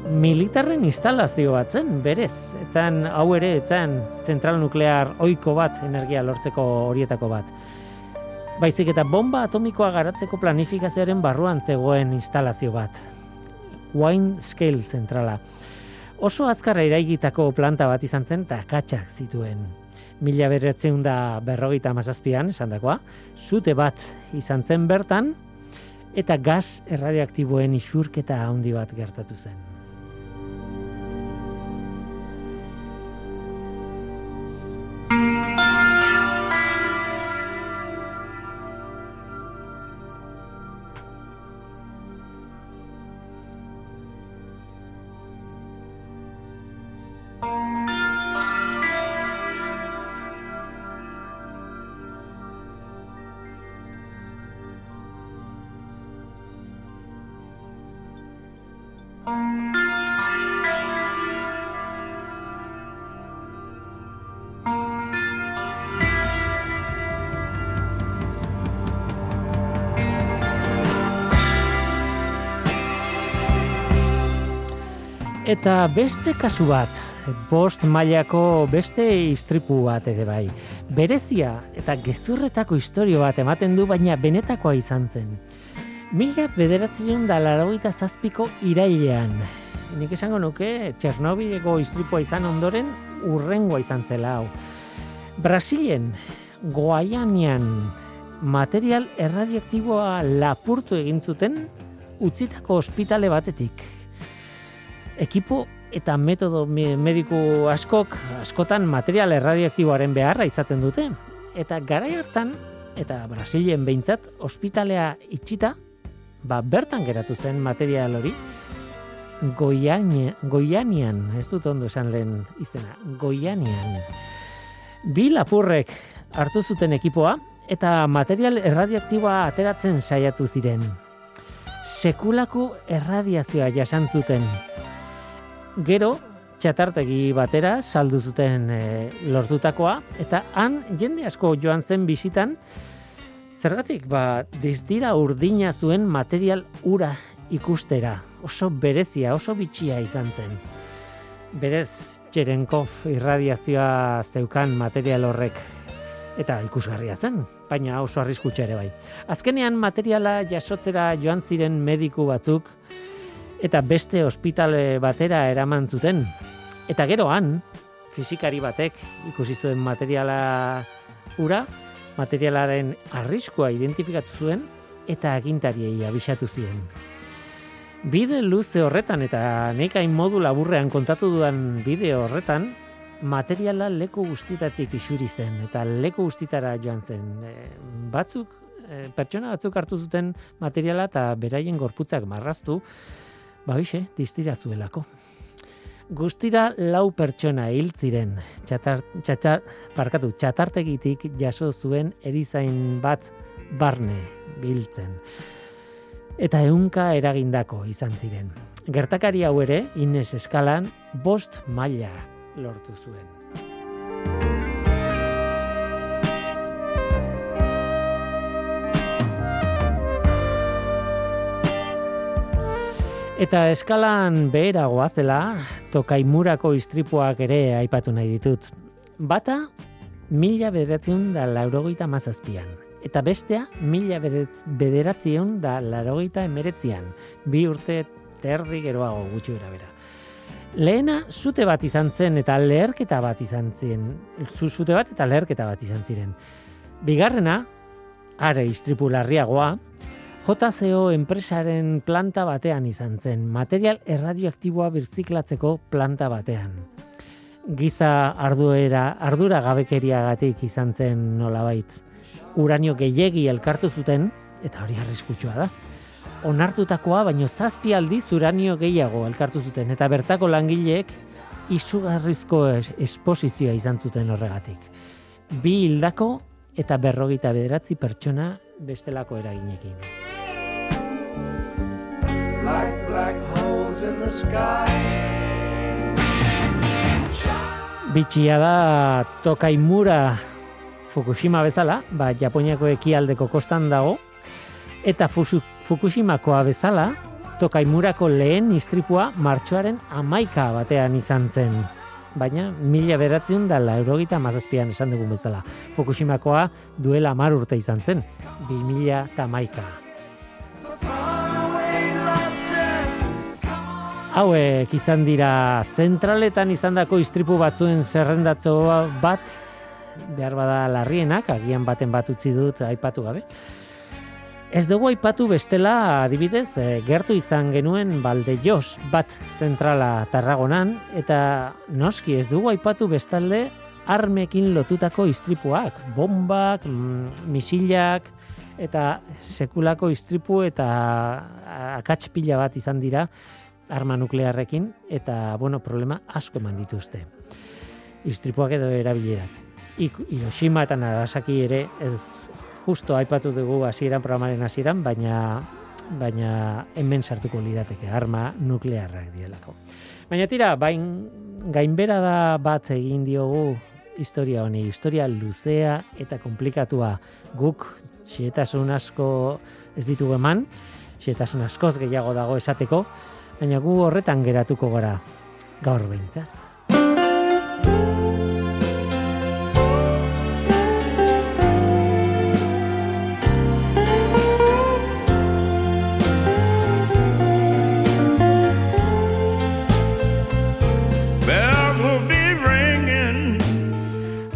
Militarren instalazio bat zen, berez, etzan, hau ere, etzan, zentral nuklear oiko bat, energia lortzeko horietako bat. Baizik eta bomba atomikoa garatzeko planifikazioaren barruan zegoen instalazio bat. Wine Scale zentrala. Oso azkarra iraigitako planta bat izan zen eta katxak zituen. Mila berretzen da berrogeita mazazpian, esan dakoa, zute bat izan zen bertan, eta gas erradioaktiboen isurketa handi bat gertatu zen. Eta beste kasu bat, bost mailako beste istripu bat ere bai. Berezia eta gezurretako historio bat ematen du, baina benetakoa izan zen. Mila bederatzen da laragoita zazpiko irailean. Nik esango nuke, Txernobileko istripua izan ondoren, urrengoa izan zela hau. Brasilen, Goaianian, material erradioaktiboa lapurtu egin zuten, utzitako ospitale batetik ekipo eta metodo mediku askok askotan material erradioaktiboaren beharra izaten dute eta garai hartan eta Brasilien behintzat ospitalea itxita ba bertan geratu zen material hori Goiania, Goianian, ez dut ondo esan lehen izena, Goianian. Bi lapurrek hartu zuten ekipoa eta material erradioaktiboa ateratzen saiatu ziren. Sekulako erradiazioa jasantzuten gero txatartegi batera saldu zuten e, lortutakoa eta han jende asko joan zen bisitan zergatik ba dizdira urdina zuen material ura ikustera oso berezia oso bitxia izan zen berez Txerenkov irradiazioa zeukan material horrek eta ikusgarria zen, baina oso arriskutsa ere bai. Azkenean materiala jasotzera joan ziren mediku batzuk, eta beste ospitale batera eraman zuten. Eta gero han, fizikari batek ikusi zuen materiala ura, materialaren arriskoa identifikatu zuen eta agintariei abisatu ziren. Bide luze horretan eta nekain modu laburrean kontatu duan bideo horretan, materiala leku guztitatik isuri zen eta leku guztitara joan zen. E, batzuk, e, pertsona batzuk hartu zuten materiala eta beraien gorputzak marraztu, Ba hoxe, distira zuelako. Guztira lau pertsona hil ziren. Txatar, txatar, parkatu, txatartegitik jaso zuen erizain bat barne biltzen. Eta ehunka eragindako izan ziren. Gertakari hau ere, Ines eskalan, bost maila lortu zuen. Eta eskalan beheragoa zela, tokaimurako istripuak ere aipatu nahi ditut. Bata, mila bederatzen da laurogeita mazazpian. Eta bestea, mila bederatzen da laurogeita emeretzian. Bi urte terri geroago gutxi bera. Lehena, zute bat izan zen eta leherketa bat izan ziren. Zute bat eta leherketa bat izan ziren. Bigarrena, are istripu larriagoa, JCO enpresaren planta batean izan zen, material erradioaktiboa birtziklatzeko planta batean. Giza arduera, ardura gabekeriagatik izan zen nolabait. Uranio gehiegi elkartu zuten, eta hori arriskutsua da. Onartutakoa, baino zazpi aldiz uranio gehiago elkartu zuten, eta bertako langileek izugarrizko esposizioa izan zuten horregatik. Bi hildako eta berrogita bederatzi pertsona bestelako eraginekin like black holes in the sky. Bitxia da Tokaimura Fukushima bezala, ba, Japoniako ekialdeko kostan dago, eta Fukushimakoa bezala, Tokaimurako lehen istripua martxoaren amaika batean izan zen. Baina, mila beratzen da laurogita mazazpian esan dugun bezala. Fukushimakoa duela mar urte izan zen, bi mila tamaika. Hauek izan dira zentraletan izandako istripu batzuen zerrendatzo bat behar bada larrienak, agian baten bat utzi dut aipatu gabe. Ez dugu aipatu bestela adibidez, e, gertu izan genuen balde jos bat zentrala tarragonan, eta noski ez dugu aipatu bestalde armekin lotutako istripuak, bombak, mm, misilak, eta sekulako istripu eta akatspila bat izan dira, arma nuklearrekin eta bueno, problema asko eman dituzte. Istripuak edo erabilerak. Hiroshima eta Nagasaki ere ez justo aipatu dugu hasieran programaren hasieran, baina baina hemen sartuko lirateke arma nuklearrak dielako. Baina tira, bain gainbera da bat egin diogu historia honi, historia luzea eta komplikatua guk xietasun asko ez ditugu eman, xietasun askoz gehiago dago esateko, baina gu horretan geratuko gara gaur behintzat.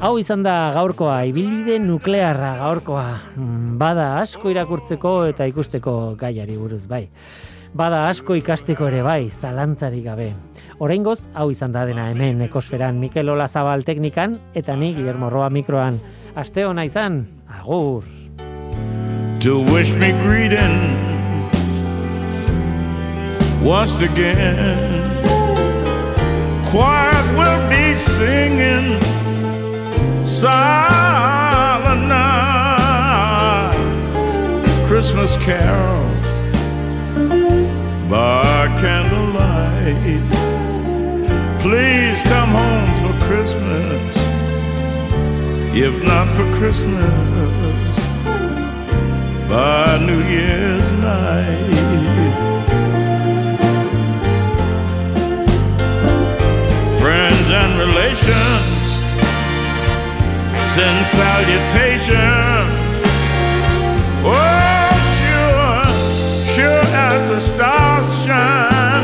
Hau izan da gaurkoa, ibilbide nuklearra gaurkoa. Mm, bada asko irakurtzeko eta ikusteko gaiari buruz, bai. Bada asko ikasteko ere bai, zalantzari gabe. Oraingoz hau izan da dena hemen ekosferan Mikel Ola Zabal teknikan eta ni Guillermo Roa mikroan. Aste ona izan, agur. To wish me greeting Once again Choirs will be singing silent night, Christmas carols by candlelight. Please come home for Christmas, if not for Christmas, by New Year's night. Friends and relations send salutation. Oh, sure, sure as the stars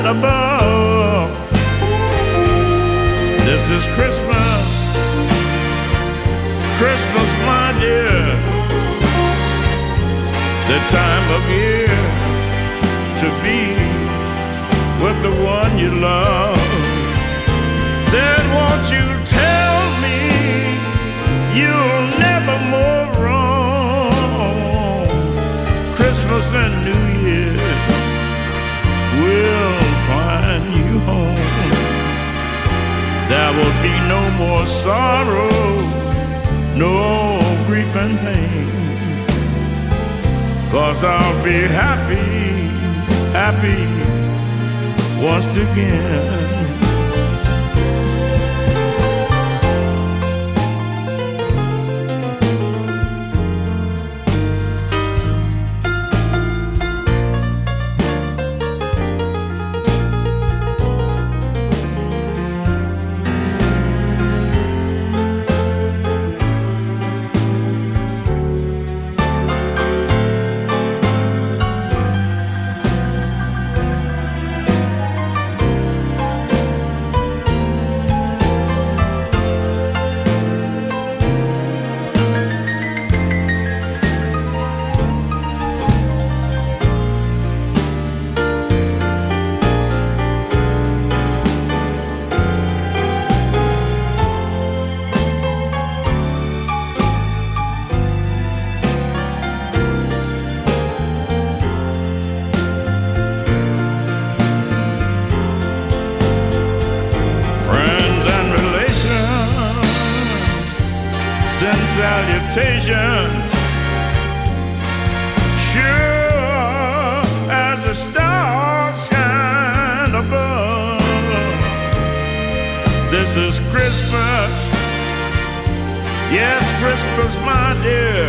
above. This is Christmas, Christmas, my dear. The time of year to be with the one you love. Then won't you tell me you'll never more wrong. Christmas and New Year home. There will be no more sorrow, no grief and pain. Cause I'll be happy, happy once again. Salutations. Sure as the stars shine above. This is Christmas. Yes, Christmas, my dear.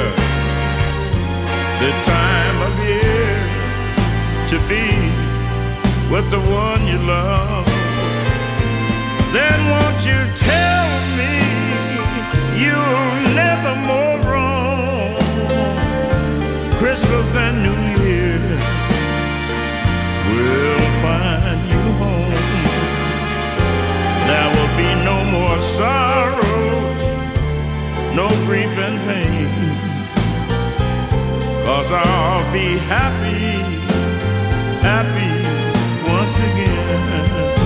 The time of year to be with the one you love. Then won't you tell me you'll never more wrong? Christmas and New Year will find you home. There will be no more sorrow, no grief and pain. Cause I'll be happy, happy once again.